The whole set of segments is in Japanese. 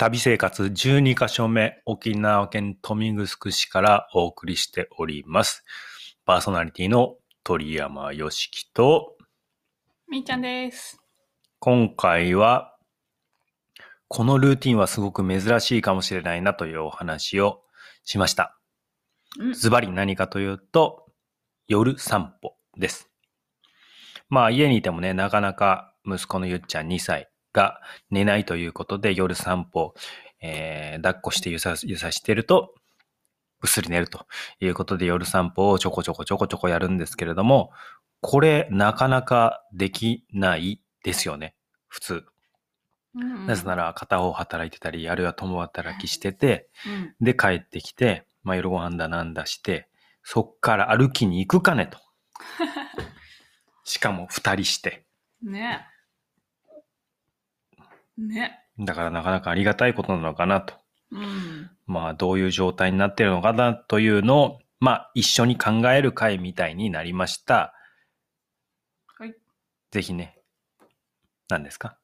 旅生活12カ所目、沖縄県豊見城市からお送りしております。パーソナリティの鳥山よしきと、みーちゃんです。今回は、このルーティンはすごく珍しいかもしれないなというお話をしました。うんズバリ何かというと、夜散歩です。まあ家にいてもね、なかなか息子のゆっちゃん2歳が寝ないということで夜散歩、えー抱っこしてゆさゆさしてると、ぐっすり寝るということで夜散歩をちょこちょこちょこちょこやるんですけれども、これなかなかできないですよね。普通。うんなぜなら片方働いてたり、あるいは共働きしてて、うんで帰ってきて、まあ夜ご飯だなんだして、そっから歩きに行くかねと。しかも二人して。ね。ね。だからなかなかありがたいことなのかなと。うん。まあどういう状態になってるのかなというのを、まあ一緒に考える会みたいになりました。はい。ぜひね、何ですか？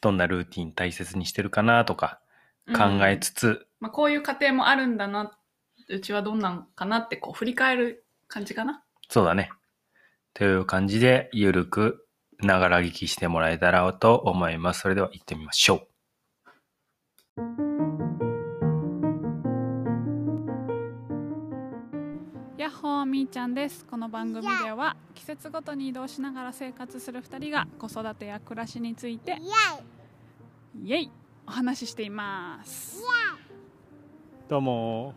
どんなルーティン大切にしてるかなとか考えつつ、まあ、こういう家庭もあるんだな、うちはどんなんかなってこう振り返る感じかな。そうだね。という感じで、ゆるく、ながら聞きしてもらえたらと思います。それでは行ってみましょやっほーみーちゃんです。この番組では季節ごとに移動しながら生活する2人が子育てや暮らしについてイエイお話ししています。う。どうも、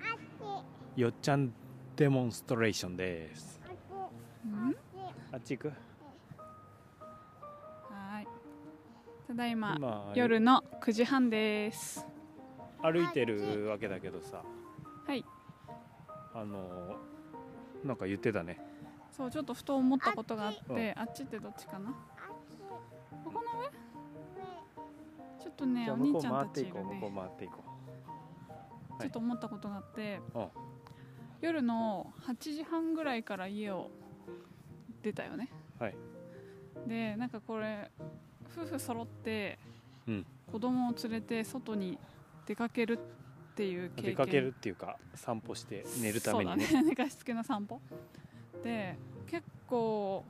よっちゃんデモンストレーションです。うん？あっち行く？はい。ただいま今夜の9時半です。歩いてるわけだけどさ、はい。あの、なんか言ってたね。そうちょっとふと思ったことがあって、うんあっちってどっちかな？ここの上？ちょっとねお兄ちゃんたちいる回っていこう、向こうね回っていこちょっと思ったことがあって、うん夜の8時半ぐらいから家を出たよね。はい。でなんかこれ夫婦揃ってうん。子供を連れて外に出かけるっていう経う。験。出かけるっていうか、散歩して寝るためにね。そうだね。寝かしつけの散歩。で結構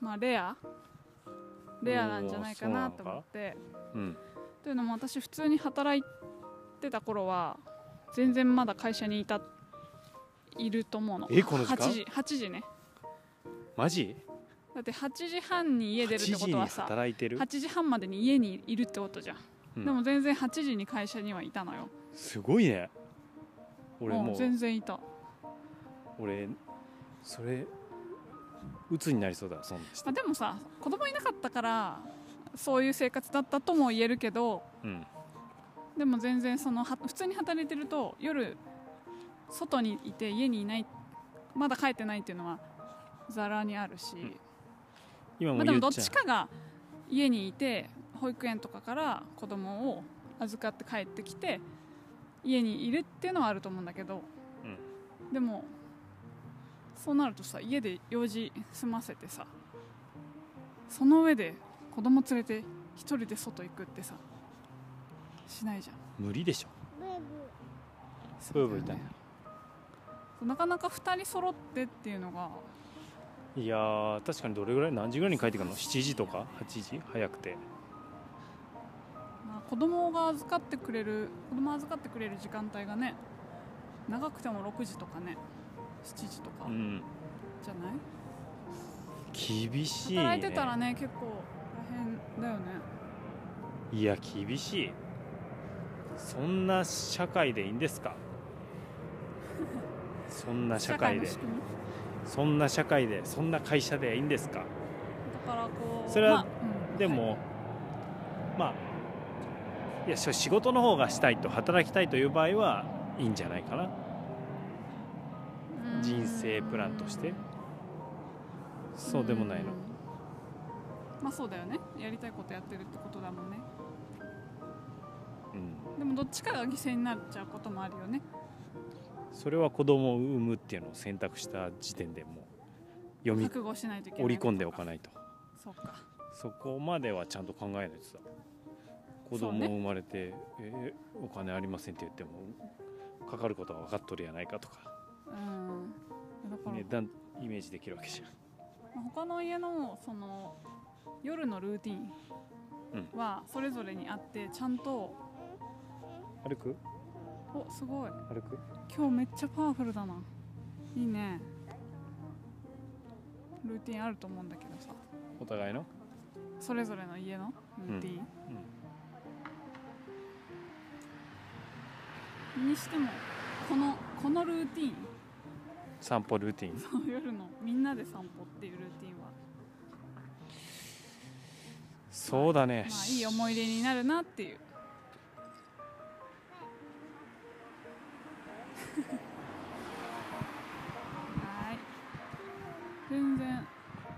まあレア。レアなんじゃないかなと思って。うん。というのも私普通に働いてた頃は全然まだ会社にいたいると思うの。えこの時間？8時8時ね。マジ？だって8時半に家出るって8時にことはさ働いてる？8時半までに家にいるってことじゃん、うん。でも全然8時に会社にはいたのよ。すごいね。俺うんもう、全然いた。俺それ鬱になりそうだそんあ、でもさ子供いなかったからそういう生活だったとも言えるけどうん。でも全然そのは普通に働いてると夜外にいて家にいないまだ帰ってないっていうのはざらにあるし、今もまあ、でもどっちかが家にいて保育園とかから子供を預かって帰ってきて家にいるっていうのはあると思うんだけど、でもそうなるとさ家で用事済ませてさその上で子供連れて一人で外行くってさしないじゃん。無理でしょ。そうだよブーブーいたねなかなか2人揃ってっていうのがいやー確かにどれぐらい何時ぐらいに帰ってくるの？7時とか？8時？早くて。まあ、子供が預かってくれる子供預かってくれる時間帯がね長くても6時とかね7時とかうん。じゃない、厳しいね。働いてたらね結構大変だよね。いや厳しい。そんな社会でいいんですか？そんな社会で。そんな社会でそんな会社でいいんですか？だからこうそれはまあうんでも、はい。まあいやそ仕事の方がしたいと働きたいという場合はいいんじゃないかな？うん。人生プランとして。そうでもないの。うん。まあそうだよね。やりたいことやってるってことだもんね。うん。でもどっちかが犠牲になっちゃうこともあるよねそれは子供を産むっていうのを選択した時点でもう読み覚悟しないといけない織り込んでおかないと。そっか。そこまではちゃんと考えないとさ。子供生まれて、ね、えー、お金ありませんって言ってもかかることは分かっとるやないかとか,、うん。だから。ね、だんイメージできるわけじゃん。他の家のその夜のルーティンはそれぞれにあってちゃんと歩く？おすごい。歩く？今日めっちゃパワフルだな。いいね。ルーティンあると思うんだけどさ。お互いの？それぞれの家の？ルーティン、うん。うん、にしてもこのこのルーティン？散歩ルーティン？そう夜の。みんなで散歩っていうルーティンは。そうだね、まあ、いい思い出になるなっていうはい。全然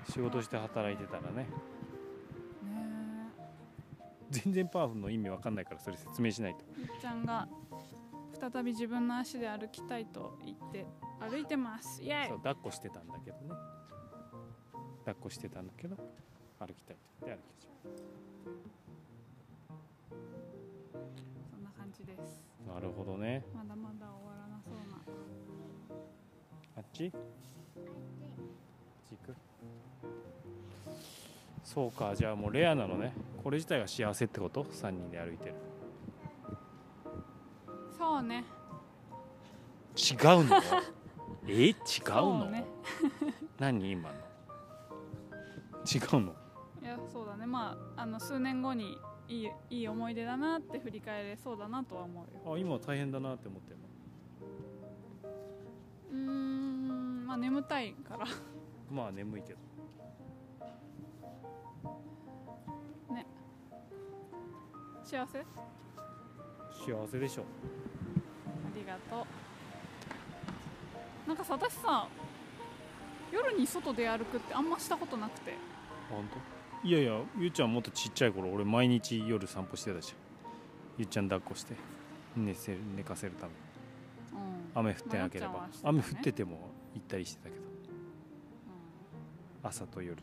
仕事して働いてたらね。全然パワフルの意味わかんないからそれ説明しないと。みっちゃんが再び自分の足で歩きたいと言って歩いてます。イエイ。そう抱っこしてたんだけどね。抱っこしてたんだけど歩きたいと言って歩きちゃうそんな感じです。なるほどね。まだまだ終わらち？行くそうかじゃあもうレアなのね。これ自体が幸せってこと？3人で歩いてる。そうね。違うの？え？違うの、ね、何？今の？違うの？いやそうだね。まああの数年後にいいいい思い出だなって振り返れそうだなとは思うよ。あ今大変だなって思ってるの？うんまあ眠たいから。まあ眠いけど。ね。幸せ？幸せでしょ。ありがとう。なんかさ私さ夜に外で歩くってあんましたことなくて。本当？いやいやゆうちゃんもっとちっちゃい頃俺毎日夜散歩してたじゃんゆうちゃん抱っこして寝せる寝かせるために、うん、雨降ってなければ、ね、雨降ってても行ったりしてたけど、うん、朝と夜。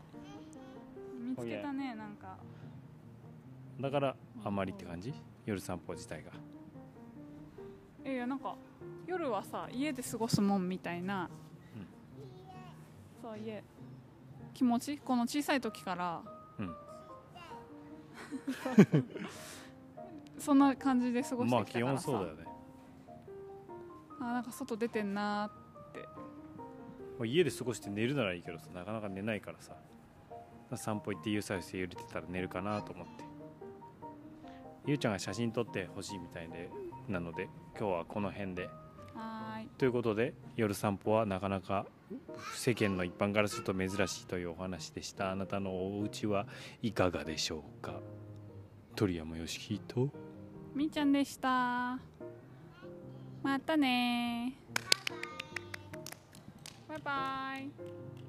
見つけたねなんか。だからあまりって感じ？夜散歩自体が。いやなんか夜はさ家で過ごすもんみたいな、うん、そう家。気持ち？この小さい時から、うん、そんな感じで過ごしてきたからさ。まあ基本そうだよね。あなんか外出てんな家で過ごして寝るならいいけどさなかなか寝ないからさ散歩行って有作して揺れてたら寝るかなと思って。ゆうちゃんが写真撮ってほしいみたいでなので今日はこの辺で。はい。ということで夜散歩はなかなか世間の一般からすると珍しいというお話でした。あなたのお家はいかがでしょうか？鳥山よしきと。みーちゃんでした。またねバイバイ